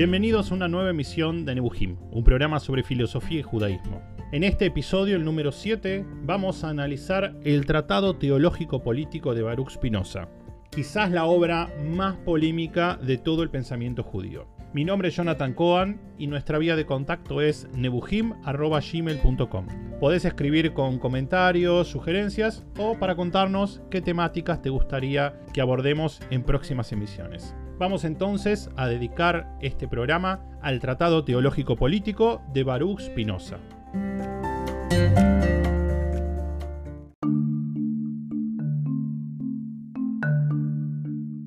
Bienvenidos a una nueva emisión de Nebuhim, un programa sobre filosofía y judaísmo. En este episodio, el número 7, vamos a analizar el Tratado Teológico Político de Baruch Spinoza, quizás la obra más polémica de todo el pensamiento judío. Mi nombre es Jonathan Cohen y nuestra vía de contacto es nebuhim.gmail.com. Podés escribir con comentarios, sugerencias o para contarnos qué temáticas te gustaría que abordemos en próximas emisiones. Vamos entonces a dedicar este programa al Tratado Teológico Político de Baruch Spinoza.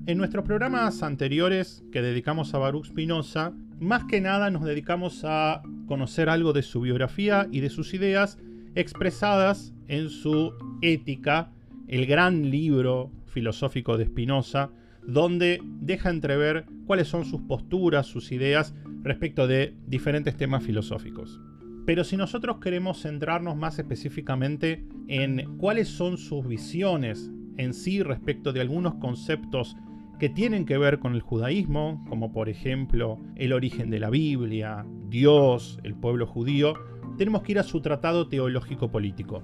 En nuestros programas anteriores que dedicamos a Baruch Spinoza, más que nada nos dedicamos a conocer algo de su biografía y de sus ideas expresadas en su Ética, el gran libro filosófico de Spinoza, donde deja entrever cuáles son sus posturas, sus ideas respecto de diferentes temas filosóficos. Pero si nosotros queremos centrarnos más específicamente en cuáles son sus visiones en sí respecto de algunos conceptos que tienen que ver con el judaísmo, como por ejemplo el origen de la Biblia, Dios, el pueblo judío, tenemos que ir a su tratado teológico político.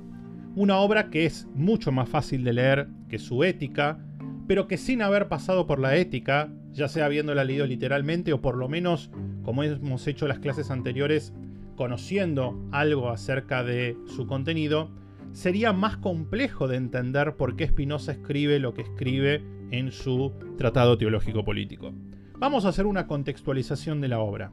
Una obra que es mucho más fácil de leer que su ética, pero que sin haber pasado por la ética, ya sea habiéndola leído literalmente o por lo menos, como hemos hecho las clases anteriores, conociendo algo acerca de su contenido, sería más complejo de entender por qué Spinoza escribe lo que escribe en su Tratado Teológico Político. Vamos a hacer una contextualización de la obra.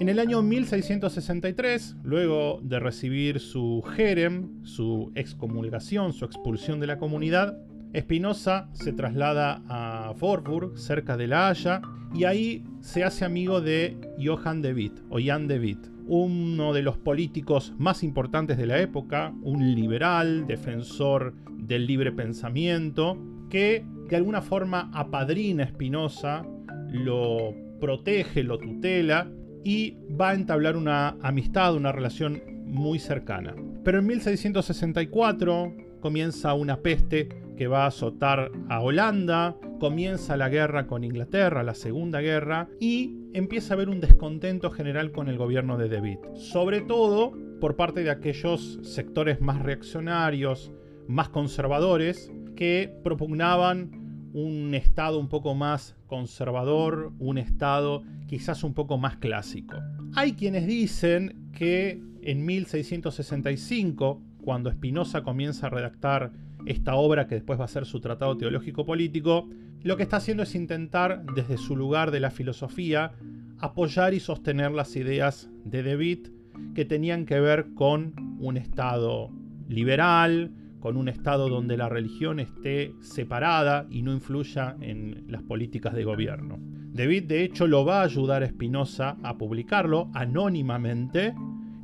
En el año 1663, luego de recibir su jerem, su excomulgación, su expulsión de la comunidad, Spinoza se traslada a Forburg, cerca de La Haya, y ahí se hace amigo de Johann de Witt, o Jan de Witt, uno de los políticos más importantes de la época, un liberal, defensor del libre pensamiento, que de alguna forma apadrina a Spinoza, lo protege, lo tutela y va a entablar una amistad, una relación muy cercana. Pero en 1664 comienza una peste que va a azotar a Holanda, comienza la guerra con Inglaterra, la Segunda Guerra, y empieza a haber un descontento general con el gobierno de De Witt, sobre todo por parte de aquellos sectores más reaccionarios, más conservadores, que propugnaban un Estado un poco más conservador, un Estado quizás un poco más clásico. Hay quienes dicen que en 1665, cuando Spinoza comienza a redactar esta obra que después va a ser su tratado teológico político, lo que está haciendo es intentar, desde su lugar de la filosofía, apoyar y sostener las ideas de Witt que tenían que ver con un Estado liberal, con un Estado donde la religión esté separada y no influya en las políticas de gobierno. Witt, de hecho, lo va a ayudar a Spinoza a publicarlo anónimamente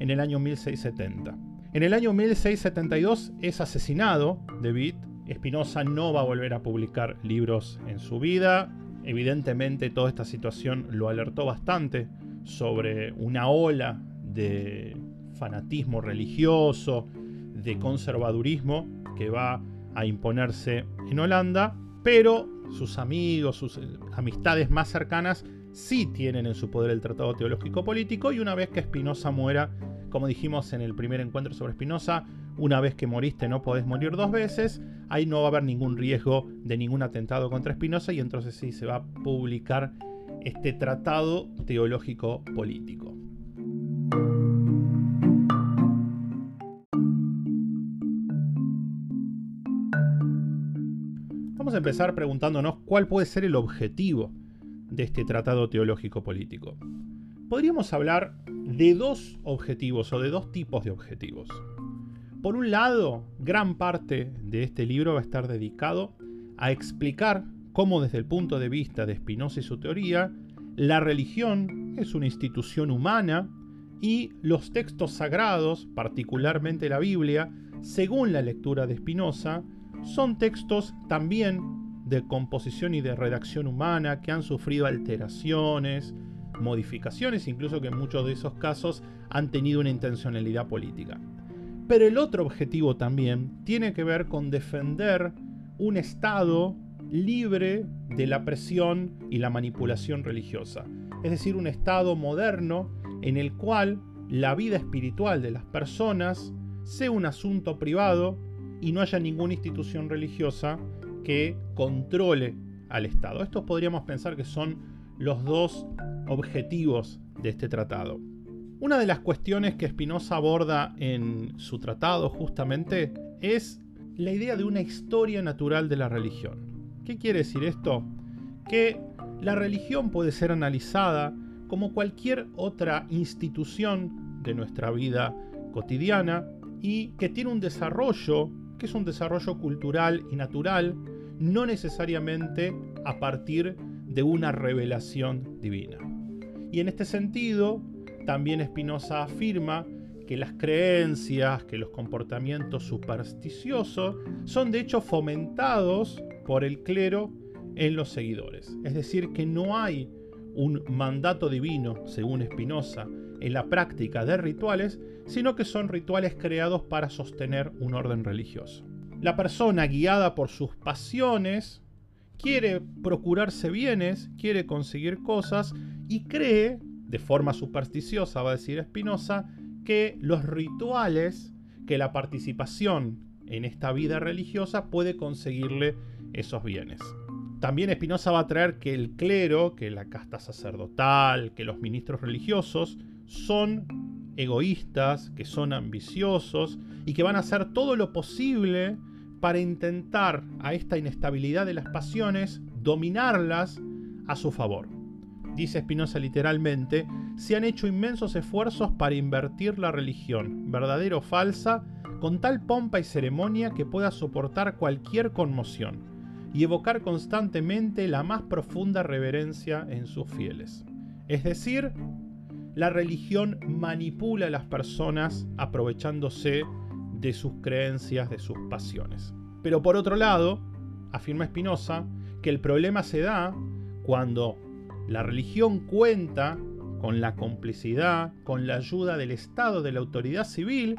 en el año 1670. En el año 1672 es asesinado De Witt. Spinoza no va a volver a publicar libros en su vida. Evidentemente toda esta situación lo alertó bastante sobre una ola de fanatismo religioso, de conservadurismo que va a imponerse en Holanda, pero sus amigos, sus amistades más cercanas sí tienen en su poder el Tratado Teológico Político y una vez que Spinoza muera como dijimos en el primer encuentro sobre Spinoza, una vez que moriste no podés morir dos veces, ahí no va a haber ningún riesgo de ningún atentado contra Spinoza y entonces sí se va a publicar este tratado teológico político. Vamos a empezar preguntándonos cuál puede ser el objetivo de este tratado teológico político. Podríamos hablar de dos objetivos o de dos tipos de objetivos. Por un lado, gran parte de este libro va a estar dedicado a explicar cómo desde el punto de vista de Spinoza y su teoría, la religión es una institución humana y los textos sagrados, particularmente la Biblia, según la lectura de Spinoza, son textos también de composición y de redacción humana que han sufrido alteraciones, modificaciones, incluso que en muchos de esos casos han tenido una intencionalidad política. Pero el otro objetivo también tiene que ver con defender un Estado libre de la presión y la manipulación religiosa. es decir, un estado moderno en el cual la vida espiritual de las personas sea un asunto privado y no haya ninguna institución religiosa que controle al Estado. Estos podríamos pensar que son los dos objetivos de este tratado. Una de las cuestiones que Spinoza aborda en su tratado justamente es la idea de una historia natural de la religión. ¿Qué quiere decir esto? Que la religión puede ser analizada como cualquier otra institución de nuestra vida cotidiana y que tiene un desarrollo, que es un desarrollo cultural y natural, no necesariamente a partir de una revelación divina. Y en este sentido, también Spinoza afirma que las creencias, que los comportamientos supersticiosos son de hecho fomentados por el clero en los seguidores. Es decir, que no hay un mandato divino, según Spinoza, en la práctica de rituales, sino que son rituales creados para sostener un orden religioso. La persona guiada por sus pasiones quiere procurarse bienes, quiere conseguir cosas y cree, de forma supersticiosa va a decir Spinoza, que los rituales, que la participación en esta vida religiosa puede conseguirle esos bienes. También Spinoza va a traer que el clero, que la casta sacerdotal, que los ministros religiosos son egoístas, que son ambiciosos y que van a hacer todo lo posible para intentar a esta inestabilidad de las pasiones dominarlas a su favor. Dice Spinoza literalmente, se han hecho inmensos esfuerzos para invertir la religión, verdadera o falsa, con tal pompa y ceremonia que pueda soportar cualquier conmoción y evocar constantemente la más profunda reverencia en sus fieles. Es decir, la religión manipula a las personas aprovechándose de sus creencias, de sus pasiones. Pero por otro lado, afirma Spinoza, que el problema se da cuando la religión cuenta con la complicidad, con la ayuda del Estado, de la autoridad civil,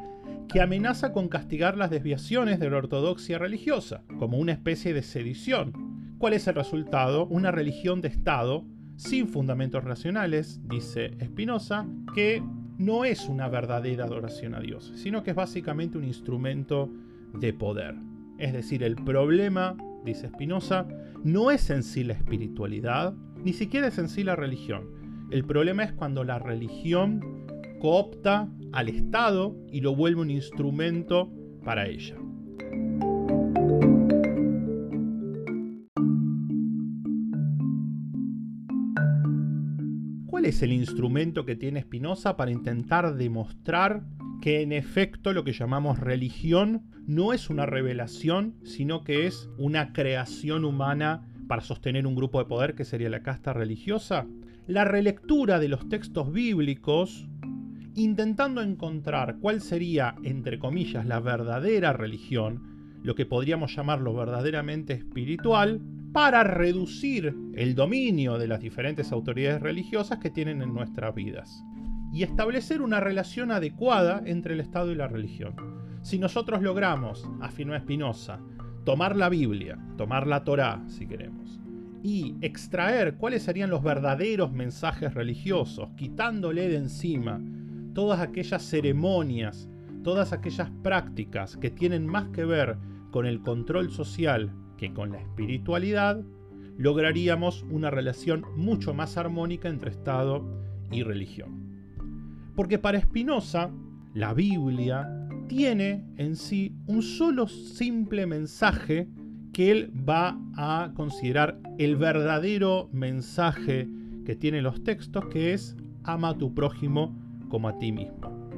que amenaza con castigar las desviaciones de la ortodoxia religiosa, como una especie de sedición. ¿Cuál es el resultado? Una religión de Estado sin fundamentos racionales, dice Spinoza, que no es una verdadera adoración a Dios, sino que es básicamente un instrumento de poder. Es decir, el problema, dice Spinoza, no es en sí la espiritualidad, ni siquiera es en sí la religión. El problema es cuando la religión coopta al Estado y lo vuelve un instrumento para ella. es el instrumento que tiene Spinoza para intentar demostrar que en efecto lo que llamamos religión no es una revelación, sino que es una creación humana para sostener un grupo de poder que sería la casta religiosa? La relectura de los textos bíblicos, intentando encontrar cuál sería, entre comillas, la verdadera religión, lo que podríamos llamar lo verdaderamente espiritual, para reducir el dominio de las diferentes autoridades religiosas que tienen en nuestras vidas y establecer una relación adecuada entre el Estado y la religión. Si nosotros logramos, afirma Spinoza, tomar la Biblia, tomar la Torá, si queremos, y extraer cuáles serían los verdaderos mensajes religiosos, quitándole de encima todas aquellas ceremonias, todas aquellas prácticas que tienen más que ver con el control social que con la espiritualidad lograríamos una relación mucho más armónica entre Estado y religión. Porque para Spinoza, la Biblia tiene en sí un solo simple mensaje que él va a considerar el verdadero mensaje que tienen los textos, que es ama a tu prójimo como a ti mismo.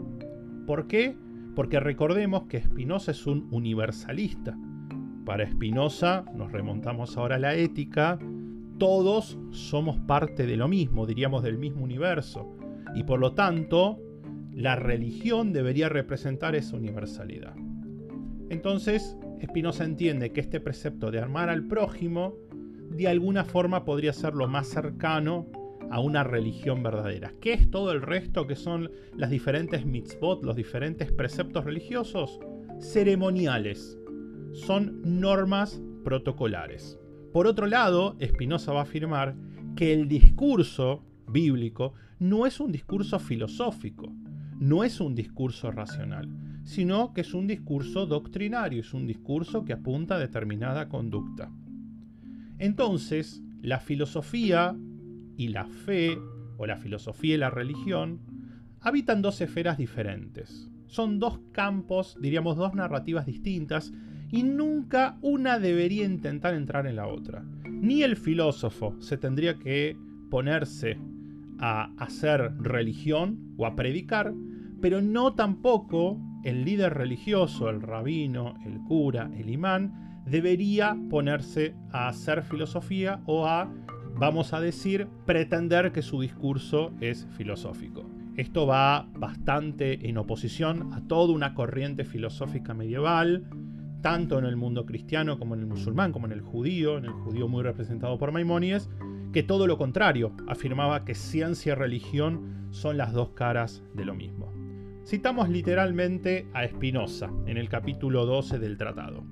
¿Por qué? Porque recordemos que Spinoza es un universalista. Para Spinoza, nos remontamos ahora a la ética, todos somos parte de lo mismo, diríamos del mismo universo, y por lo tanto, la religión debería representar esa universalidad. Entonces, Spinoza entiende que este precepto de armar al prójimo, de alguna forma podría ser lo más cercano a una religión verdadera. ¿Qué es todo el resto que son las diferentes mitzvot, los diferentes preceptos religiosos? Ceremoniales, son normas protocolares. Por otro lado, Spinoza va a afirmar que el discurso bíblico no es un discurso filosófico, no es un discurso racional, sino que es un discurso doctrinario, es un discurso que apunta a determinada conducta. Entonces, la filosofía y la fe, o la filosofía y la religión, habitan dos esferas diferentes. Son dos campos, diríamos dos narrativas distintas, y nunca una debería intentar entrar en la otra. Ni el filósofo se tendría que ponerse a hacer religión o a predicar, pero no tampoco el líder religioso, el rabino, el cura, el imán, debería ponerse a hacer filosofía o a, vamos a decir, pretender que su discurso es filosófico. Esto va bastante en oposición a toda una corriente filosófica medieval, tanto en el mundo cristiano como en el musulmán, como en el judío, en el judío muy representado por Maimónides, que todo lo contrario, afirmaba que ciencia y religión son las dos caras de lo mismo. Citamos literalmente a Spinoza en el capítulo 12 del tratado.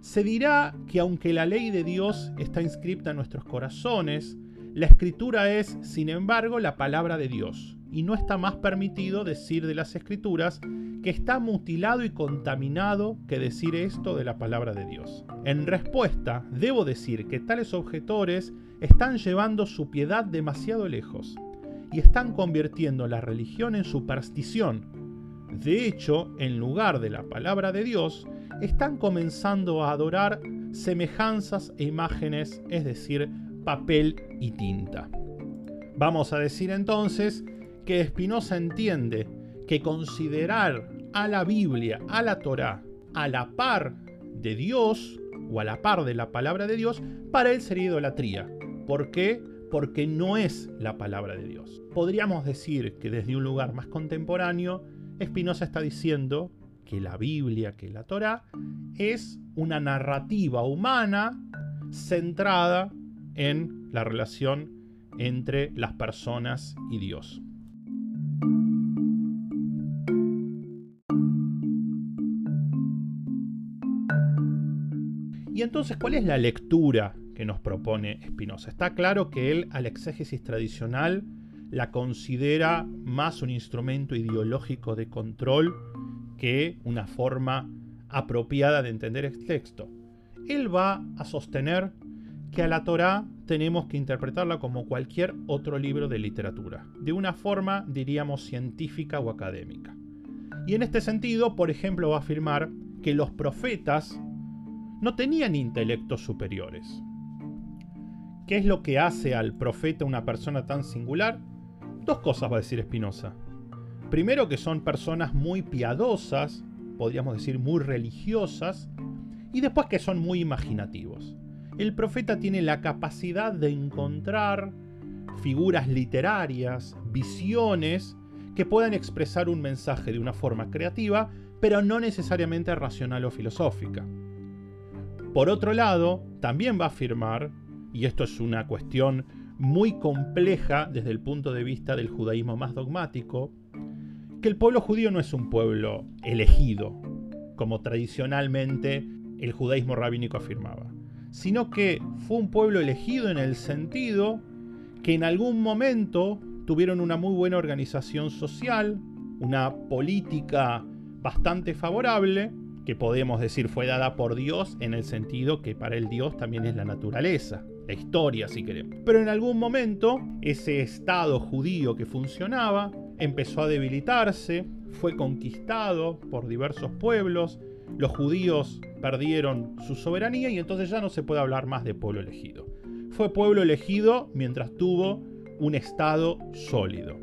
Se dirá que aunque la ley de Dios está inscripta en nuestros corazones, la escritura es, sin embargo, la palabra de Dios, y no está más permitido decir de las escrituras que está mutilado y contaminado que decir esto de la palabra de Dios. En respuesta, debo decir que tales objetores están llevando su piedad demasiado lejos y están convirtiendo la religión en superstición de hecho, en lugar de la palabra de Dios, están comenzando a adorar semejanzas e imágenes, es decir, papel y tinta. Vamos a decir entonces que Spinoza entiende que considerar a la Biblia, a la Torá, a la par de Dios o a la par de la palabra de Dios, para él sería idolatría. ¿Por qué? Porque no es la palabra de Dios. Podríamos decir que desde un lugar más contemporáneo, Spinoza está diciendo que la Biblia, que la Torá, es una narrativa humana centrada en la relación entre las personas y Dios. Y entonces, ¿cuál es la lectura que nos propone Spinoza? Está claro que él, al exégesis tradicional, la considera más un instrumento ideológico de control que una forma apropiada de entender el texto. Él va a sostener que a la Torá tenemos que interpretarla como cualquier otro libro de literatura, de una forma, diríamos, científica o académica. Y en este sentido, por ejemplo, va a afirmar que los profetas no tenían intelectos superiores. ¿Qué es lo que hace al profeta una persona tan singular? Dos cosas va a decir Spinoza. Primero que son personas muy piadosas, podríamos decir muy religiosas, y después que son muy imaginativos. El profeta tiene la capacidad de encontrar figuras literarias, visiones, que puedan expresar un mensaje de una forma creativa, pero no necesariamente racional o filosófica. Por otro lado, también va a afirmar, y esto es una cuestión muy compleja desde el punto de vista del judaísmo más dogmático, que el pueblo judío no es un pueblo elegido, como tradicionalmente el judaísmo rabínico afirmaba, sino que fue un pueblo elegido en el sentido que en algún momento tuvieron una muy buena organización social, una política bastante favorable, que podemos decir fue dada por Dios en el sentido que para el Dios también es la naturaleza historia si queremos. Pero en algún momento ese Estado judío que funcionaba empezó a debilitarse, fue conquistado por diversos pueblos, los judíos perdieron su soberanía y entonces ya no se puede hablar más de pueblo elegido. Fue pueblo elegido mientras tuvo un Estado sólido.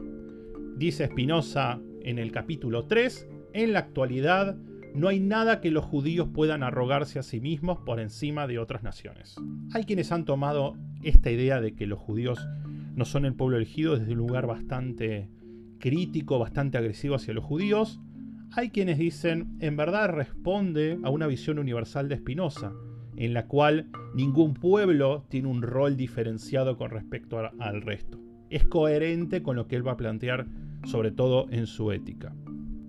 Dice Spinoza en el capítulo 3, en la actualidad no hay nada que los judíos puedan arrogarse a sí mismos por encima de otras naciones. Hay quienes han tomado esta idea de que los judíos no son el pueblo elegido desde un lugar bastante crítico, bastante agresivo hacia los judíos. Hay quienes dicen, en verdad responde a una visión universal de Spinoza, en la cual ningún pueblo tiene un rol diferenciado con respecto al resto. Es coherente con lo que él va a plantear, sobre todo en su ética.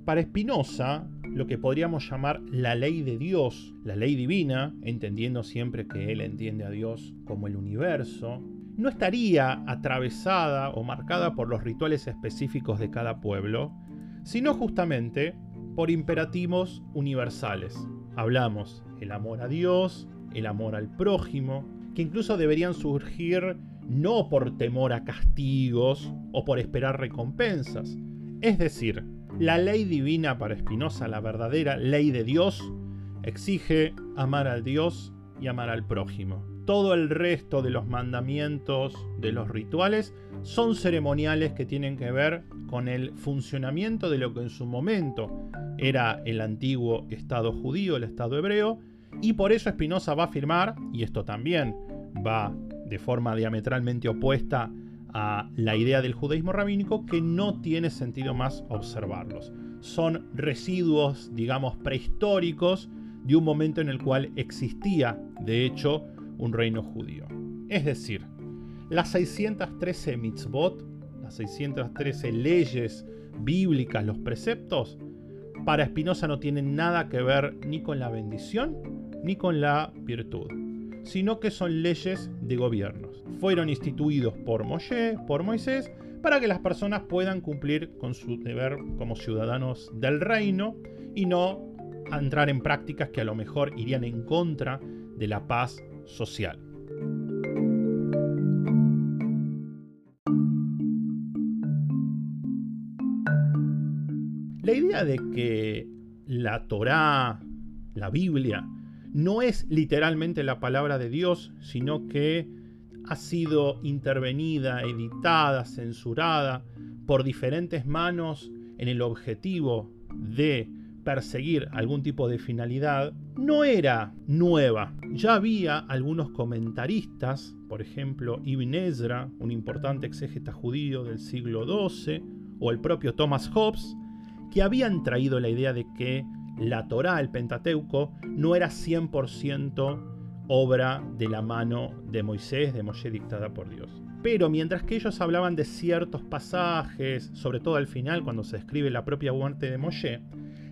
Para Spinoza, lo que podríamos llamar la ley de Dios, la ley divina, entendiendo siempre que él entiende a Dios como el universo, no estaría atravesada o marcada por los rituales específicos de cada pueblo, sino justamente por imperativos universales. Hablamos el amor a Dios, el amor al prójimo, que incluso deberían surgir no por temor a castigos o por esperar recompensas. Es decir, la ley divina para Spinoza, la verdadera ley de Dios, exige amar al Dios y amar al prójimo. Todo el resto de los mandamientos, de los rituales, son ceremoniales que tienen que ver con el funcionamiento de lo que en su momento era el antiguo Estado judío, el Estado hebreo, y por eso Spinoza va a afirmar, y esto también va de forma diametralmente opuesta a la idea del judaísmo rabínico, que no tiene sentido más observarlos. Son residuos, digamos, prehistóricos de un momento en el cual existía, de hecho, un reino judío. Es decir, las 613 mitzvot, las 613 leyes bíblicas, los preceptos, para Spinoza no tienen nada que ver ni con la bendición ni con la virtud, sino que son leyes de gobiernos. Fueron instituidos por Moshe, por Moisés, para que las personas puedan cumplir con su deber como ciudadanos del reino y no entrar en prácticas que a lo mejor irían en contra de la paz social. La idea de que la Torá, la Biblia, no es literalmente la palabra de Dios, sino que ha sido intervenida, editada, censurada por diferentes manos en el objetivo de perseguir algún tipo de finalidad, no era nueva. Ya había algunos comentaristas, por ejemplo Ibn Ezra, un importante exégeta judío del siglo XII, o el propio Thomas Hobbes, que habían traído la idea de que la Torá, el Pentateuco, no era 100% obra de la mano de Moisés, de Moshe dictada por Dios. Pero mientras que ellos hablaban de ciertos pasajes, sobre todo al final cuando se describe la propia muerte de Moshe,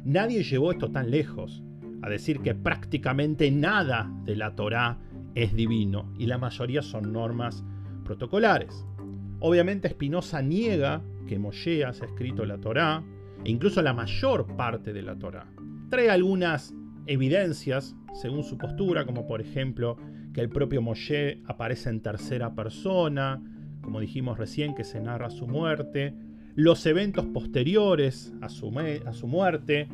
nadie llevó esto tan lejos, a decir que prácticamente nada de la Torá es divino y la mayoría son normas protocolares. Obviamente Spinoza niega que Moshe haya escrito la Torá, e incluso la mayor parte de la Torá. Trae algunas evidencias, según su postura, como por ejemplo que el propio Moshe aparece en tercera persona, como dijimos recién, que se narra su muerte, los eventos posteriores a su, a su, muerte,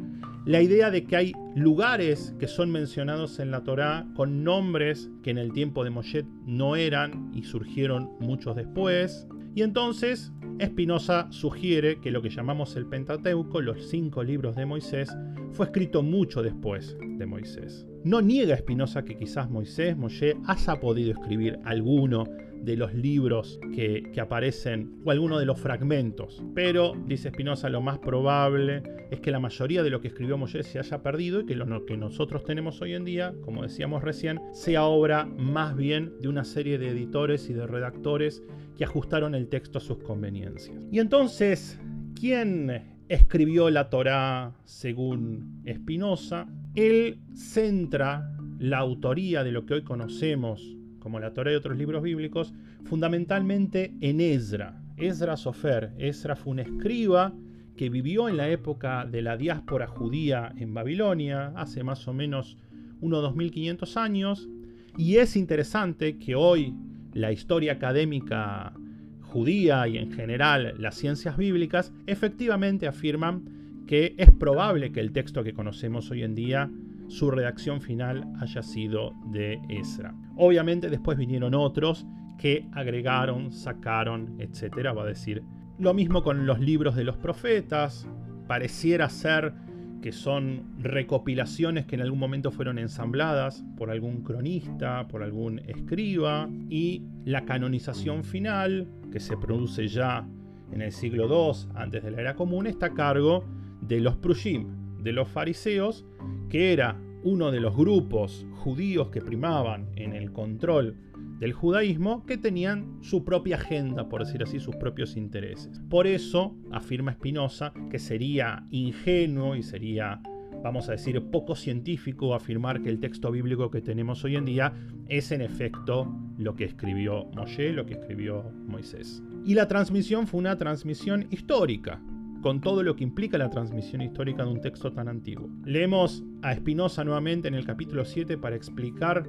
la idea de que hay lugares que son mencionados en la Torá con nombres que en el tiempo de Moshe no eran y surgieron muchos después, y entonces Espinosa sugiere que lo que llamamos el Pentateuco, los cinco libros de Moisés, fue escrito mucho después de Moisés. No niega Espinosa que quizás Moisés, Moshe, haya podido escribir alguno de los libros que, aparecen o alguno de los fragmentos. Pero, dice Espinosa, lo más probable es que la mayoría de lo que escribió Moshe se haya perdido y que lo que nosotros tenemos hoy en día, como decíamos recién, sea obra más bien de una serie de editores y de redactores que ajustaron el texto a sus conveniencias. Y entonces, ¿quién escribió la Torá según Espinosa? Él centra la autoría de lo que hoy conocemos como la Torah y otros libros bíblicos, fundamentalmente en Ezra. Ezra Sofer. Ezra fue un escriba que vivió en la época de la diáspora judía en Babilonia, hace más o menos unos 2500 años, y es interesante que hoy la historia académica judía y en general las ciencias bíblicas efectivamente afirman que es probable que el texto que conocemos hoy en día su redacción final haya sido de Ezra. Obviamente después vinieron otros que agregaron, sacaron, etcétera, va a decir. Lo mismo con los libros de los profetas, pareciera ser que son recopilaciones que en algún momento fueron ensambladas por algún cronista, por algún escriba, y la canonización final, que se produce ya en el siglo II antes de la era común, está a cargo de los Prushim, de los fariseos, que era uno de los grupos judíos que primaban en el control del judaísmo, que tenían su propia agenda, por decir así, sus propios intereses. Por eso, afirma Spinoza, que sería ingenuo y sería vamos a decir, poco científico afirmar que el texto bíblico que tenemos hoy en día es en efecto lo que escribió Moshe, lo que escribió Moisés. Y la transmisión fue una transmisión histórica, con todo lo que implica la transmisión histórica de un texto tan antiguo. Leemos a Spinoza nuevamente en el capítulo 7 para explicar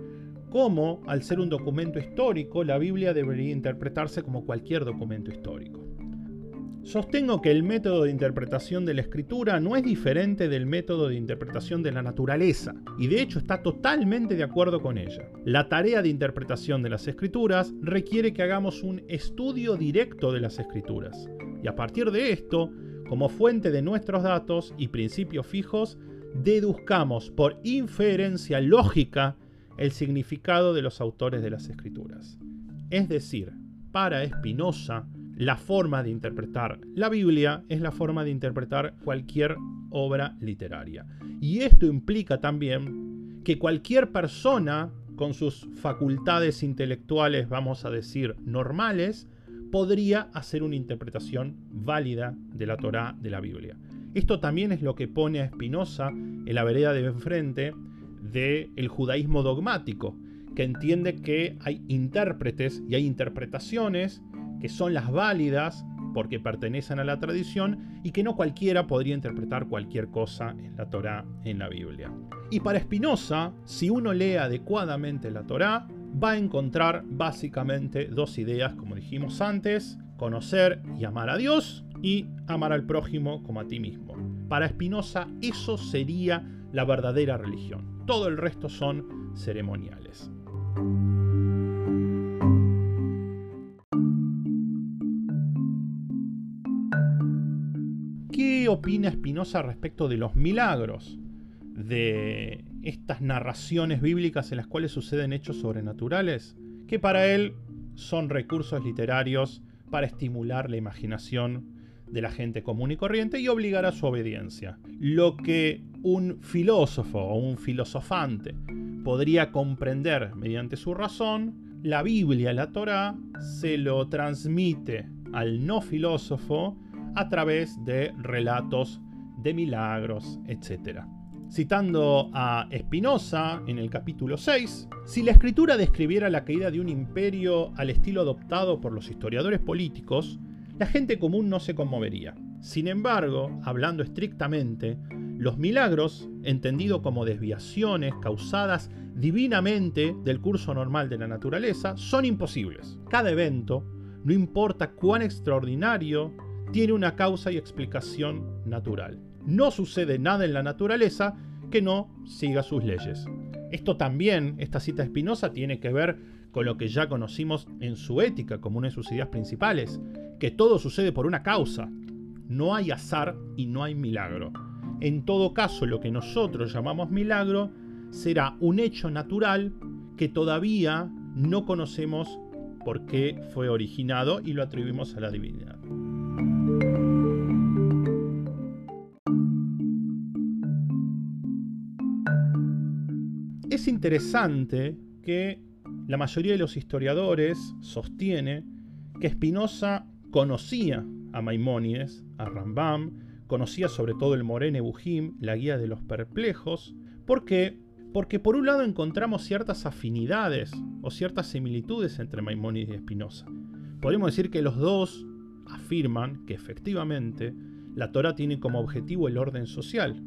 cómo, al ser un documento histórico, la Biblia debería interpretarse como cualquier documento histórico. Sostengo que el método de interpretación de la escritura no es diferente del método de interpretación de la naturaleza, y de hecho está totalmente de acuerdo con ella. La tarea de interpretación de las escrituras requiere que hagamos un estudio directo de las escrituras, y a partir de esto, como fuente de nuestros datos y principios fijos, deduzcamos por inferencia lógica el significado de los autores de las escrituras. Es decir, para Spinoza, la forma de interpretar la Biblia es la forma de interpretar cualquier obra literaria. Y esto implica también que cualquier persona con sus facultades intelectuales, vamos a decir, normales, podría hacer una interpretación válida de la Torá de la Biblia. Esto también es lo que pone a Spinoza en la vereda de enfrente del judaísmo dogmático, que entiende que hay intérpretes y hay interpretaciones que son las válidas porque pertenecen a la tradición y que no cualquiera podría interpretar cualquier cosa en la Torá, en la Biblia. Y para Spinoza, si uno lee adecuadamente la Torá, va a encontrar básicamente dos ideas, como dijimos antes, conocer y amar a Dios y amar al prójimo como a ti mismo. Para Spinoza eso sería la verdadera religión. Todo el resto son ceremoniales. ¿Qué opina Spinoza respecto de los milagros? De estas narraciones bíblicas en las cuales suceden hechos sobrenaturales, que para él son recursos literarios para estimular la imaginación de la gente común y corriente y obligar a su obediencia. Lo que un filósofo o un filosofante podría comprender mediante su razón, la Biblia, la Torá, se lo transmite al no filósofo a través de relatos de milagros, etc. Citando a Spinoza en el capítulo 6, si la escritura describiera la caída de un imperio al estilo adoptado por los historiadores políticos, la gente común no se conmovería. Sin embargo, hablando estrictamente, los milagros, entendidos como desviaciones causadas divinamente del curso normal de la naturaleza, son imposibles. Cada evento, no importa cuán extraordinario, tiene una causa y explicación natural. No sucede nada en la naturaleza que no siga sus leyes. Esto también, esta cita espinosa, tiene que ver con lo que ya conocimos en su ética como una de sus ideas principales, que todo sucede por una causa. No hay azar y no hay milagro. En todo caso, lo que nosotros llamamos milagro será un hecho natural que todavía no conocemos por qué fue originado y lo atribuimos a la divinidad. Es interesante que la mayoría de los historiadores sostiene que Spinoza conocía a Maimónides, a Rambam, conocía sobre todo el Morene Bujim, la guía de los perplejos. ¿Por qué? Porque por un lado encontramos ciertas afinidades o ciertas similitudes entre Maimónides y Spinoza. Podemos decir que los dos afirman que efectivamente la Torah tiene como objetivo el orden social,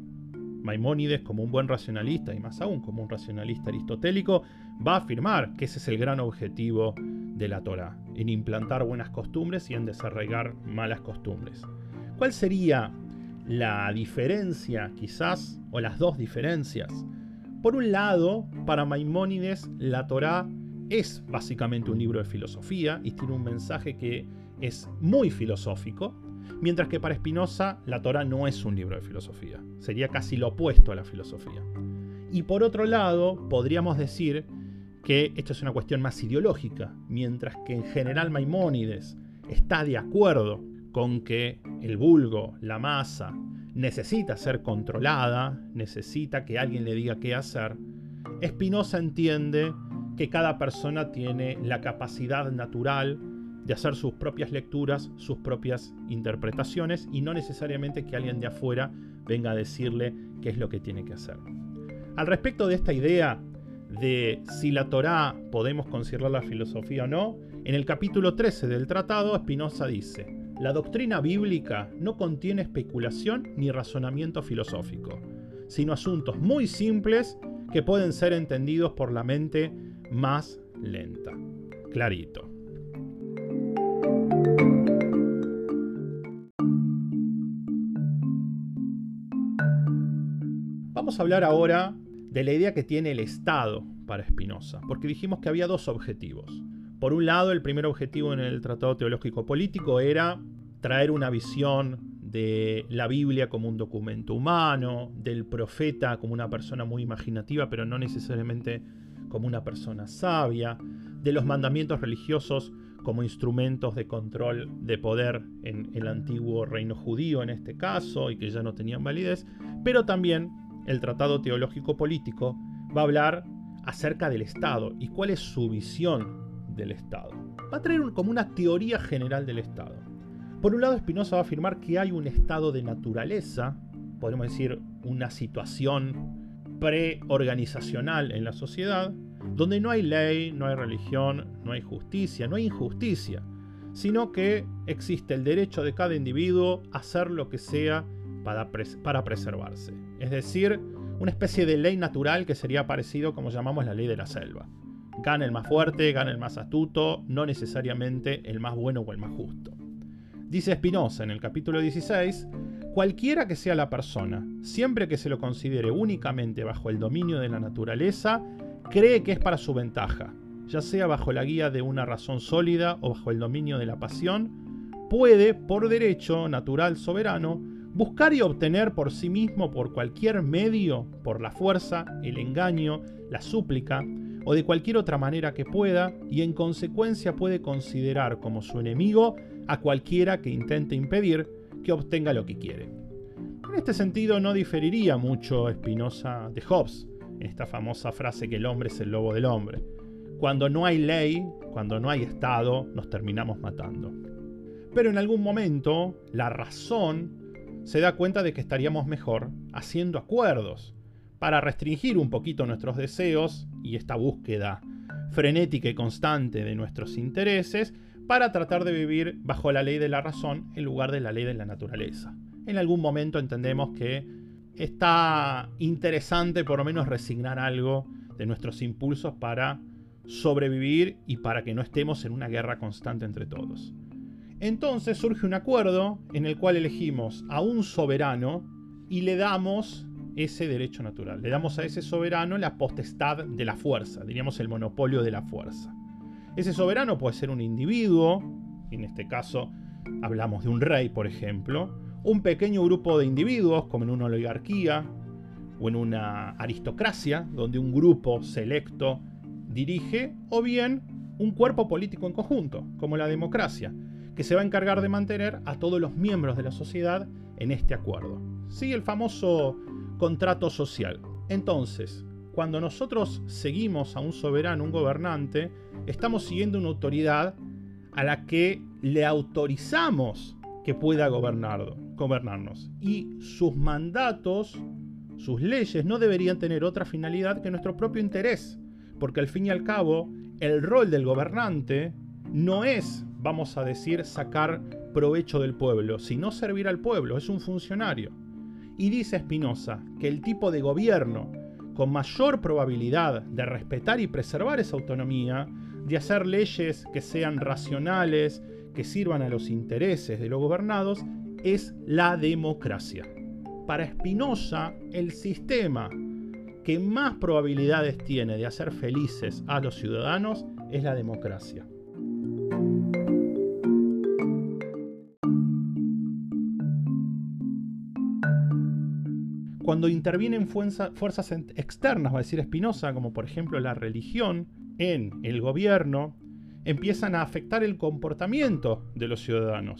Maimónides, como un buen racionalista y más aún como un racionalista aristotélico, va a afirmar que ese es el gran objetivo de la Torah, en implantar buenas costumbres y en desarraigar malas costumbres. ¿Cuál sería la diferencia, quizás, o las dos diferencias? Por un lado, para Maimónides, la Torah es básicamente un libro de filosofía y tiene un mensaje que es muy filosófico, mientras que para Spinoza la Torah no es un libro de filosofía, sería casi lo opuesto a la filosofía. Y por otro lado, podríamos decir que esto es una cuestión más ideológica, mientras que en general Maimónides está de acuerdo con que el vulgo, la masa, necesita ser controlada, necesita que alguien le diga qué hacer, Spinoza entiende que cada persona tiene la capacidad natural de hacer sus propias lecturas, sus propias interpretaciones y no necesariamente que alguien de afuera venga a decirle qué es lo que tiene que hacer. Al respecto de esta idea de si la Torá podemos considerar la filosofía o no, en el capítulo 13 del tratado Spinoza dice, la doctrina bíblica no contiene especulación ni razonamiento filosófico, sino asuntos muy simples que pueden ser entendidos por la mente más lenta. Clarito. Vamos a hablar ahora de la idea que tiene el Estado para Spinoza, porque dijimos que había dos objetivos. Por un lado, el primer objetivo en el Tratado Teológico Político era traer una visión de la Biblia como un documento humano, del profeta como una persona muy imaginativa, pero no necesariamente como una persona sabia, de los mandamientos religiosos como instrumentos de control de poder en el antiguo reino judío en este caso y que ya no tenían validez, pero también el Tratado Teológico Político va a hablar acerca del Estado y cuál es su visión del Estado. Va a traer como una teoría general del Estado. Por un lado, Spinoza va a afirmar que hay un estado de naturaleza, podemos decir una situación preorganizacional en la sociedad, donde no hay ley, no hay religión, no hay justicia, no hay injusticia, sino que existe el derecho de cada individuo a hacer lo que sea para preservarse. Es decir, una especie de ley natural que sería parecido como llamamos la ley de la selva. Gana el más fuerte, gana el más astuto, no necesariamente el más bueno o el más justo. Dice Spinoza en el capítulo 16, cualquiera que sea la persona, siempre que se lo considere únicamente bajo el dominio de la naturaleza, cree que es para su ventaja, ya sea bajo la guía de una razón sólida o bajo el dominio de la pasión, puede, por derecho natural soberano, buscar y obtener por sí mismo por cualquier medio, por la fuerza, el engaño, la súplica, o de cualquier otra manera que pueda, y en consecuencia puede considerar como su enemigo a cualquiera que intente impedir que obtenga lo que quiere. En este sentido no diferiría mucho Spinoza de Hobbes, en esta famosa frase que el hombre es el lobo del hombre. Cuando no hay ley, cuando no hay Estado, nos terminamos matando. Pero en algún momento, la razón se da cuenta de que estaríamos mejor haciendo acuerdos para restringir un poquito nuestros deseos y esta búsqueda frenética y constante de nuestros intereses para tratar de vivir bajo la ley de la razón en lugar de la ley de la naturaleza. En algún momento entendemos que está interesante por lo menos resignar algo de nuestros impulsos para sobrevivir y para que no estemos en una guerra constante entre todos. Entonces surge un acuerdo en el cual elegimos a un soberano y le damos ese derecho natural. Le damos a ese soberano la potestad de la fuerza, diríamos el monopolio de la fuerza. Ese soberano puede ser un individuo, en este caso hablamos de un rey, por ejemplo, un pequeño grupo de individuos, como en una oligarquía o en una aristocracia, donde un grupo selecto dirige, o bien un cuerpo político en conjunto, como la democracia, que se va a encargar de mantener a todos los miembros de la sociedad en este acuerdo. Sí, el famoso contrato social. Entonces, cuando nosotros seguimos a un soberano, un gobernante, estamos siguiendo una autoridad a la que le autorizamos que pueda gobernarnos. Y sus mandatos, sus leyes, no deberían tener otra finalidad que nuestro propio interés. Porque al fin y al cabo, el rol del gobernante no es vamos a decir, sacar provecho del pueblo, sino servir al pueblo, es un funcionario. Y dice Spinoza que el tipo de gobierno con mayor probabilidad de respetar y preservar esa autonomía, de hacer leyes que sean racionales, que sirvan a los intereses de los gobernados, es la democracia. Para Spinoza, el sistema que más probabilidades tiene de hacer felices a los ciudadanos es la democracia. Cuando intervienen fuerzas externas, va a decir Spinoza, como por ejemplo la religión, en el gobierno, empiezan a afectar el comportamiento de los ciudadanos.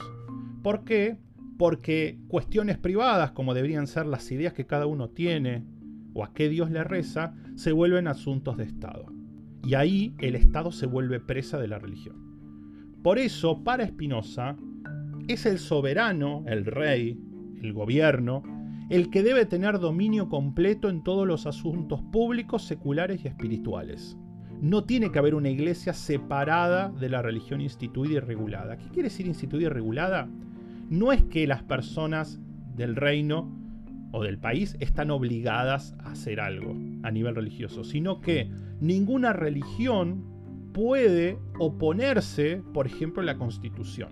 ¿Por qué? Porque cuestiones privadas, como deberían ser las ideas que cada uno tiene o a qué Dios le reza, se vuelven asuntos de Estado. Y ahí el Estado se vuelve presa de la religión. Por eso, para Spinoza, es el soberano, el rey, el gobierno, el que debe tener dominio completo en todos los asuntos públicos, seculares y espirituales. No tiene que haber una iglesia separada de la religión instituida y regulada. ¿Qué quiere decir instituida y regulada? No es que las personas del reino o del país están obligadas a hacer algo a nivel religioso, sino que ninguna religión puede oponerse, por ejemplo, a la constitución.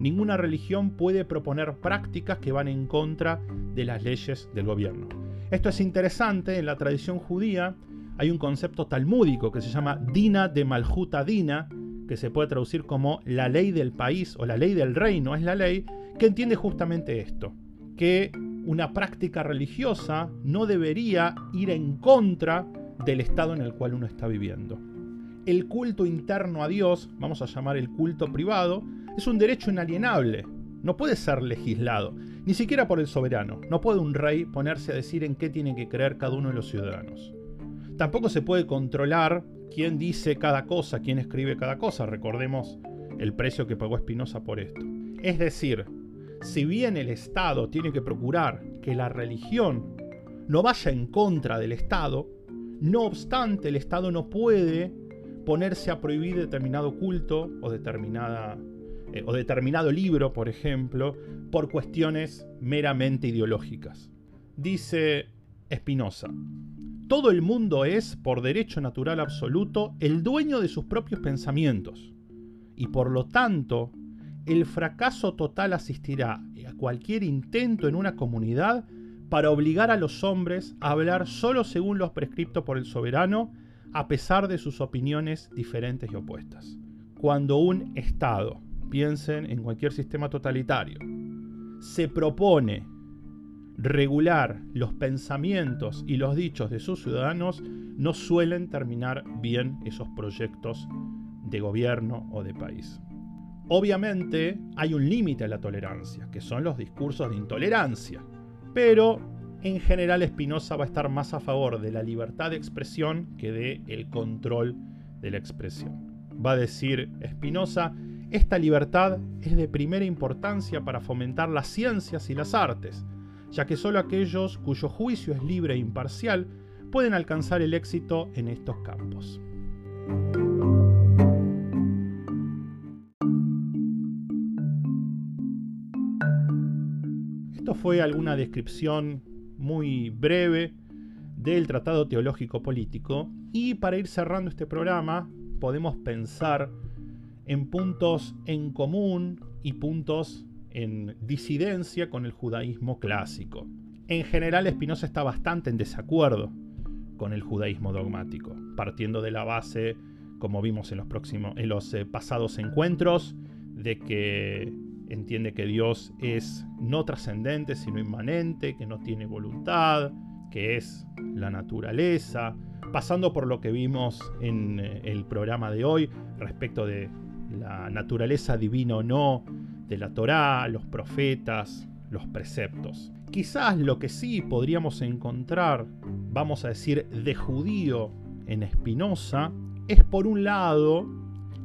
Ninguna religión puede proponer prácticas que van en contra de las leyes del gobierno. Esto es interesante, en la tradición judía hay un concepto talmúdico que se llama Dina de Malhuta Dina, que se puede traducir como la ley del país o la ley del reino, es la ley que entiende justamente esto, que una práctica religiosa no debería ir en contra del estado en el cual uno está viviendo. El culto interno a Dios, vamos a llamar el culto privado, es un derecho inalienable. No puede ser legislado, ni siquiera por el soberano. No puede un rey ponerse a decir en qué tiene que creer cada uno de los ciudadanos. Tampoco se puede controlar quién dice cada cosa, quién escribe cada cosa. Recordemos el precio que pagó Espinosa por esto. Es decir, si bien el Estado tiene que procurar que la religión no vaya en contra del Estado, no obstante el Estado no puede ponerse a prohibir determinado culto o, determinada, eh, o determinado libro, por ejemplo, por cuestiones meramente ideológicas. Dice Spinoza, todo el mundo es, por derecho natural absoluto, el dueño de sus propios pensamientos, y por lo tanto el fracaso total asistirá a cualquier intento en una comunidad para obligar a los hombres a hablar solo según los prescriptos por el soberano, a pesar de sus opiniones diferentes y opuestas. Cuando un Estado, piensen en cualquier sistema totalitario, se propone regular los pensamientos y los dichos de sus ciudadanos, no suelen terminar bien esos proyectos de gobierno o de país. Obviamente hay un límite a la tolerancia, que son los discursos de intolerancia, pero en general Spinoza va a estar más a favor de la libertad de expresión que de el control de la expresión. Va a decir Spinoza, esta libertad es de primera importancia para fomentar las ciencias y las artes, ya que solo aquellos cuyo juicio es libre e imparcial pueden alcanzar el éxito en estos campos. fue alguna descripción muy breve del Tratado Teológico Político y para ir cerrando este programa podemos pensar en puntos en común y puntos en disidencia con el judaísmo clásico. En general Spinoza está bastante en desacuerdo con el judaísmo dogmático, partiendo de la base, como vimos en los, próximos, en los eh, pasados encuentros, de que entiende que Dios es no trascendente, sino inmanente, que no tiene voluntad, que es la naturaleza, pasando por lo que vimos en eh, el programa de hoy respecto de la naturaleza divina o no, de la Torá, los profetas, los preceptos. Quizás lo que sí podríamos encontrar, vamos a decir, de judío en Espinosa, es por un lado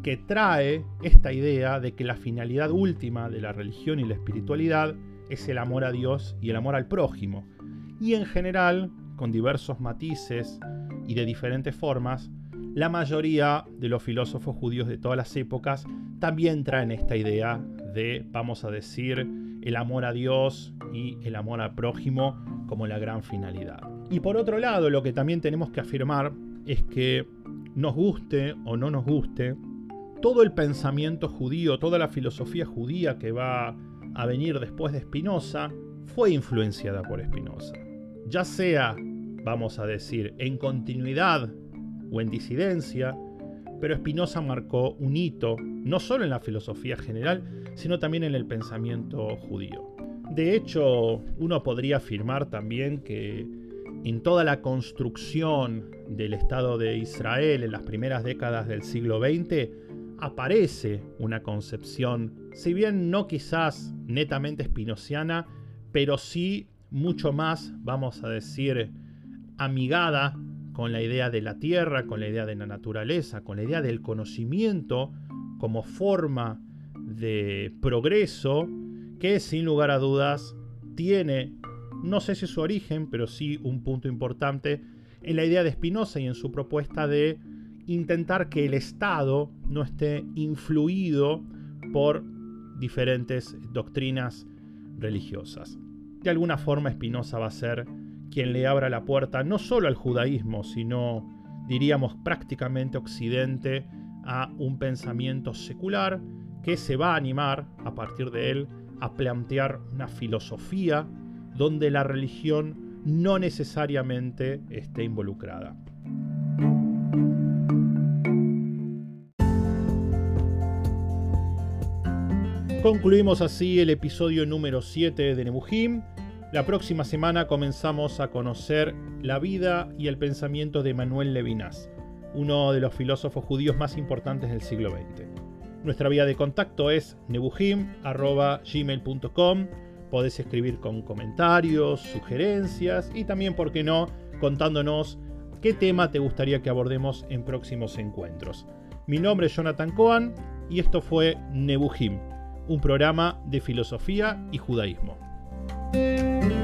que trae esta idea de que la finalidad última de la religión y la espiritualidad es el amor a Dios y el amor al prójimo. Y en general, con diversos matices y de diferentes formas, la mayoría de los filósofos judíos de todas las épocas también traen esta idea de, vamos a decir, el amor a Dios y el amor al prójimo como la gran finalidad. Y por otro lado, lo que también tenemos que afirmar es que nos guste o no nos guste, todo el pensamiento judío, toda la filosofía judía que va a venir después de Spinoza, fue influenciada por Spinoza. Ya sea, vamos a decir, en continuidad o en disidencia, pero Spinoza marcó un hito, no solo en la filosofía general, sino también en el pensamiento judío. De hecho, uno podría afirmar también que en toda la construcción del Estado de Israel en las primeras décadas del siglo XX, aparece una concepción, si bien no quizás netamente espinociana, pero sí mucho más, vamos a decir, amigada con la idea de la tierra, con la idea de la naturaleza, con la idea del conocimiento como forma de progreso que sin lugar a dudas tiene no sé si su origen, pero sí un punto importante en la idea de Spinoza y en su propuesta de intentar que el Estado no esté influido por diferentes doctrinas religiosas. De alguna forma Spinoza va a ser quien le abra la puerta no solo al judaísmo, sino diríamos prácticamente occidente a un pensamiento secular que se va a animar a partir de él a plantear una filosofía donde la religión no necesariamente esté involucrada. Concluimos así el episodio número 7 de Nebuchim. La próxima semana comenzamos a conocer la vida y el pensamiento de Manuel Levinas, uno de los filósofos judíos más importantes del siglo XX. Nuestra vía de contacto es nebuchim.gmail.com. Podés escribir con comentarios, sugerencias y también, por qué no, contándonos qué tema te gustaría que abordemos en próximos encuentros. Mi nombre es Jonathan Cohen y esto fue Nebuchim un programa de filosofía y judaísmo. Música